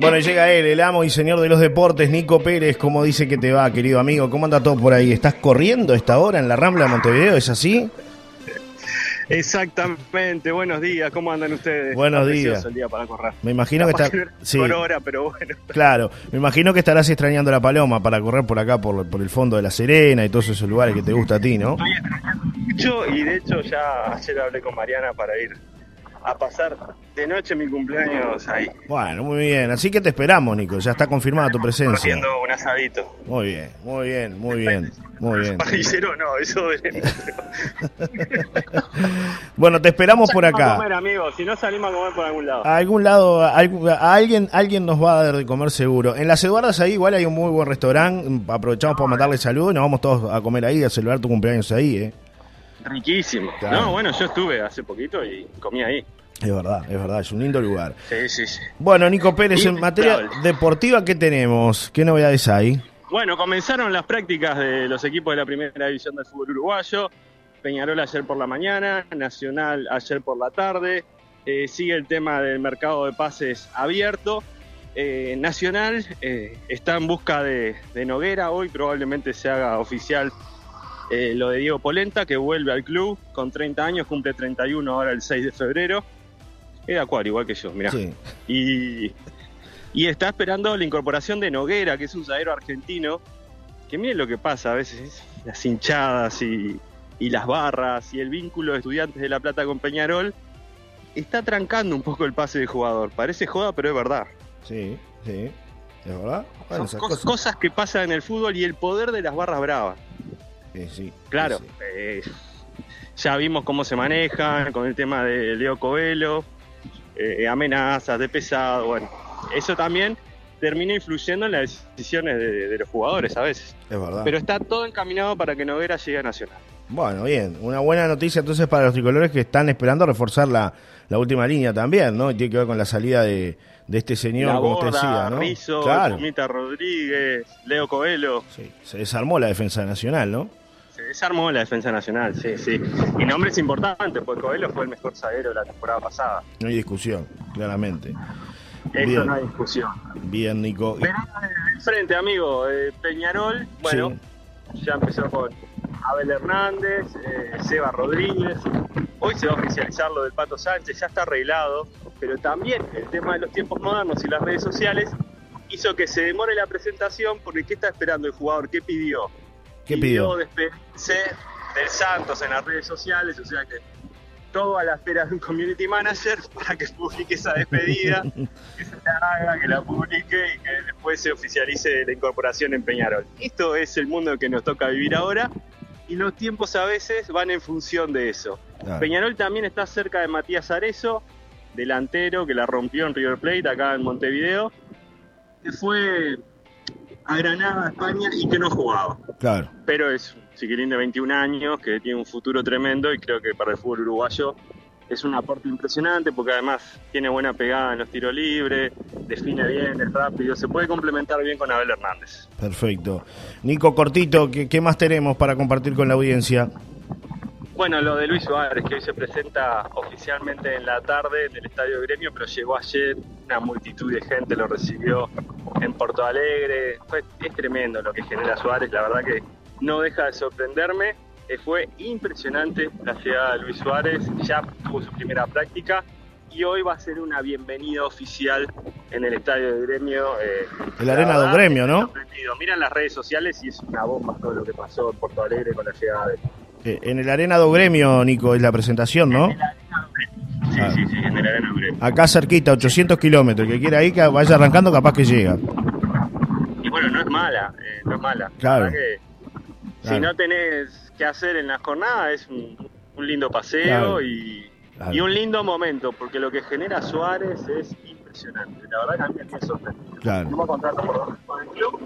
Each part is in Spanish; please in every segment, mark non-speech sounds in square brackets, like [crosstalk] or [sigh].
Bueno, llega él, el amo y señor de los deportes, Nico Pérez. ¿Cómo dice que te va, querido amigo? ¿Cómo anda todo por ahí? ¿Estás corriendo a esta hora en la Rambla de Montevideo? ¿Es así? Exactamente, buenos días, ¿cómo andan ustedes? Buenos días. El día para correr. Me imagino que está. Sí. Por hora, pero bueno. Claro, me imagino que estarás extrañando la paloma para correr por acá, por, por el fondo de la Serena y todos esos lugares que te gusta a ti, ¿no? Estoy extrañando mucho y de hecho ya ayer hablé con Mariana para ir a pasar de noche mi cumpleaños ahí. Bueno, muy bien. Así que te esperamos, Nico. Ya está confirmada tu presencia. Haciendo un asadito. Muy bien, muy bien, muy bien. Muy bien. [laughs] Parrillero no, eso [laughs] bueno, te esperamos por acá. A comer, amigos. Si no salimos a comer por algún lado. A algún lado, a, alguien, alguien nos va a dar de comer seguro. En las Eduardas ahí igual hay un muy buen restaurante. Aprovechamos para mandarle saludos y nos vamos todos a comer ahí, a celebrar tu cumpleaños ahí, ¿eh? Riquísimo. No, bueno, yo estuve hace poquito y comí ahí. Es verdad, es verdad, es un lindo lugar. Sí, sí, sí. Bueno, Nico Pérez, en materia deportiva, ¿qué tenemos? ¿Qué novedades hay? Bueno, comenzaron las prácticas de los equipos de la primera división del fútbol uruguayo. Peñarol ayer por la mañana, Nacional ayer por la tarde. Eh, sigue el tema del mercado de pases abierto. Eh, Nacional eh, está en busca de, de Noguera. Hoy probablemente se haga oficial eh, lo de Diego Polenta, que vuelve al club con 30 años, cumple 31 ahora el 6 de febrero. Es acuario, igual que yo, mirá. Y, y está esperando la incorporación de Noguera, que es un zaguero argentino, que miren lo que pasa a veces, las hinchadas y, y las barras y el vínculo de estudiantes de La Plata con Peñarol, está trancando un poco el pase de jugador. Parece joda, pero es verdad. Sí, sí. ¿Es verdad? cosas que pasan en el fútbol y el poder de las barras bravas. Sí, claro, eh, ya vimos cómo se manejan con el tema de Leo Covelo, eh, amenazas de pesado, bueno, eso también termina influyendo en las decisiones de, los jugadores a veces. Es verdad. Pero está todo encaminado para que Noguera llegue a Nacional. Bueno, bien, una buena noticia entonces para los tricolores que están esperando reforzar la, última línea también, ¿no? Y tiene que ver con la salida de, este señor, como usted decía, ¿no? Rizzo, Rodríguez, Leo Coelho. Sí, se desarmó la defensa nacional, ¿no? Se desarmó la defensa nacional, sí, sí. Y nombres importantes, porque Coelho fue el mejor zaguero de la temporada pasada. No hay discusión, claramente. Eso no hay discusión. Bien, Nico. Pero frente, amigo, eh, Peñarol, bueno, ya empezó con Abel Hernández, eh, Seba Rodríguez. Hoy se va a oficializar lo del Pato Sánchez, ya está arreglado, pero también el tema de los tiempos modernos y las redes sociales hizo que se demore la presentación porque ¿qué está esperando el jugador? ¿Qué pidió? ¿Qué pidió? despedirse del Santos en las redes sociales, o sea que todo a la espera de un community manager para que publique esa despedida, [laughs] que se la haga, que la publique y que después se oficialice la incorporación en Peñarol. Esto es el mundo que nos toca vivir ahora y los tiempos a veces van en función de eso. Peñarol también está cerca de Matías Arezo, delantero que la rompió en River Plate acá en Montevideo, que fue a Granada, España, y que no jugaba. Claro. Pero es un chiquilín de 21 años que tiene un futuro tremendo y creo que para el fútbol uruguayo es un aporte impresionante porque además tiene buena pegada en los tiros libres, define bien, es rápido, se puede complementar bien con Abel Hernández. Perfecto. Nico Cortito, ¿qué, qué más tenemos para compartir con la audiencia? Bueno, lo de Luis Suárez, que hoy se presenta oficialmente en la tarde en el Estadio Gremio, pero llegó ayer, una multitud de gente lo recibió en Porto Alegre. es tremendo lo que genera Suárez, la verdad que no deja de sorprenderme. Eh, fue impresionante la llegada de Luis Suárez, ya tuvo su primera práctica y hoy va a ser una bienvenida oficial en el estadio de gremio. Eh, el Arena de Gremio, ¿no? Miran las redes sociales y es una bomba todo lo que pasó en Porto Alegre con la llegada de eh, en el Arena do Gremio, Nico, es la presentación, ¿no? Sí, ah. sí, sí, en el Arena do Gremio. Acá cerquita, 800 kilómetros. El que quiera ir, que vaya arrancando, capaz que llega. Y bueno, no es mala, eh, no es mala. Claro. Si no tenés que hacer en la jornada, es un, lindo paseo y, y, un lindo momento, porque lo que genera Suárez es impresionante. La verdad que a mí me sorprendido. Claro. por el club.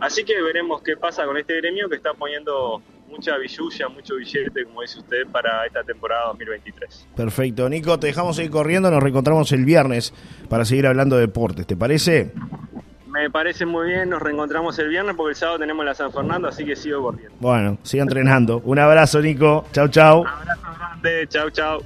Así que veremos qué pasa con este gremio que está poniendo mucha billulla, mucho billete, como dice usted, para esta temporada 2023. Perfecto. Nico, te dejamos seguir corriendo, nos reencontramos el viernes para seguir hablando de deportes, ¿te parece? Me parece muy bien, nos reencontramos el viernes porque el sábado tenemos la San Fernando, así que sigo corriendo. Bueno, sigo entrenando. Un abrazo, Nico. Chau, chau. Un abrazo grande, chau, chau.